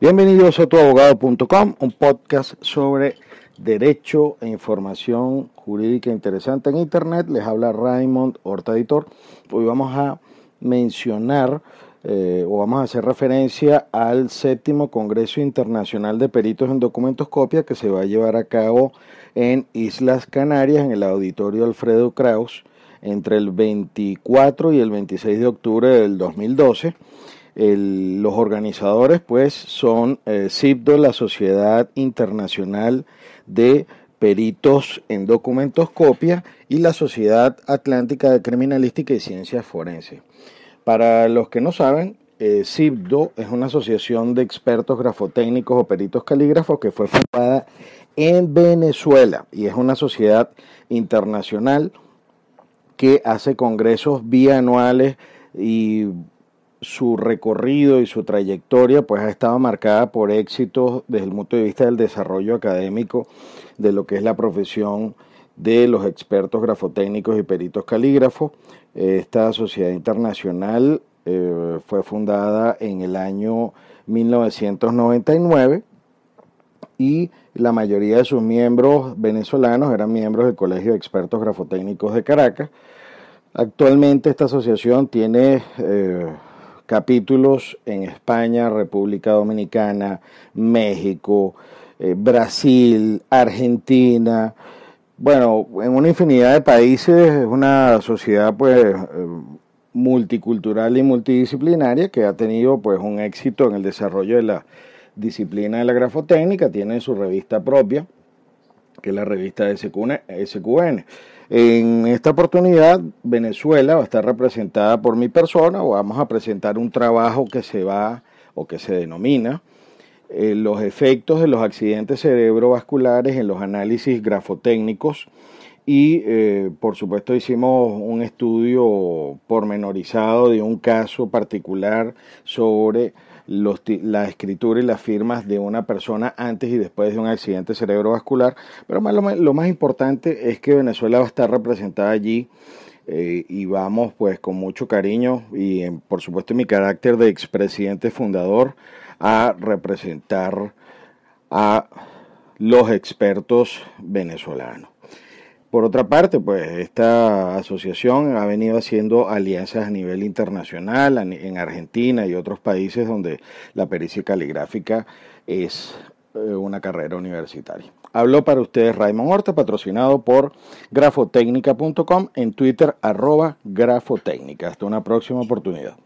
Bienvenidos a tuabogado.com, un podcast sobre derecho e información jurídica interesante en Internet. Les habla Raymond Horta Editor. Hoy vamos a mencionar eh, o vamos a hacer referencia al séptimo Congreso Internacional de Peritos en Documentos Copia que se va a llevar a cabo en Islas Canarias, en el Auditorio Alfredo Kraus, entre el 24 y el 26 de octubre del 2012 los organizadores pues son eh, la Sociedad Internacional de Peritos en Documentos Copia, y la Sociedad Atlántica de Criminalística y Ciencias Forenses. Para los que no saben, eh, es una asociación de expertos grafotécnicos o peritos calígrafos que fue fundada en Venezuela y es una sociedad internacional que hace congresos bianuales y su recorrido y su trayectoria pues ha estado marcada por éxitos desde el punto de vista del desarrollo académico de lo que es la profesión de los expertos grafotécnicos y peritos calígrafos. Esta sociedad internacional eh, fue fundada en el año 1999 y la mayoría de sus miembros venezolanos eran miembros del Colegio de Expertos Grafotécnicos de Caracas. Actualmente esta asociación tiene eh, capítulos en España, República Dominicana, México, eh, Brasil, Argentina, bueno, en una infinidad de países, es una sociedad pues eh, multicultural y multidisciplinaria que ha tenido pues un éxito en el desarrollo de la disciplina de la grafotécnica, tiene su revista propia, que es la revista SQN. En esta oportunidad, Venezuela va a estar representada por mi persona. Vamos a presentar un trabajo que se va o que se denomina eh, los efectos de los accidentes cerebrovasculares en los análisis grafotécnicos y eh, por supuesto hicimos un estudio pormenorizado de un caso particular sobre la escritura y las firmas de una persona antes y después de un accidente cerebrovascular. Pero lo, más importante es que Venezuela va a estar representada allí eh, y vamos pues con mucho cariño y por supuesto en mi carácter de expresidente fundador a representar a los expertos venezolanos. Por otra parte, pues esta asociación ha venido haciendo alianzas a nivel internacional en Argentina y otros países donde la pericia caligráfica es eh, una carrera universitaria. Habló para ustedes Raymond Horta, patrocinado por grafotecnica.com, en Twitter arroba grafotecnica. Hasta una próxima oportunidad.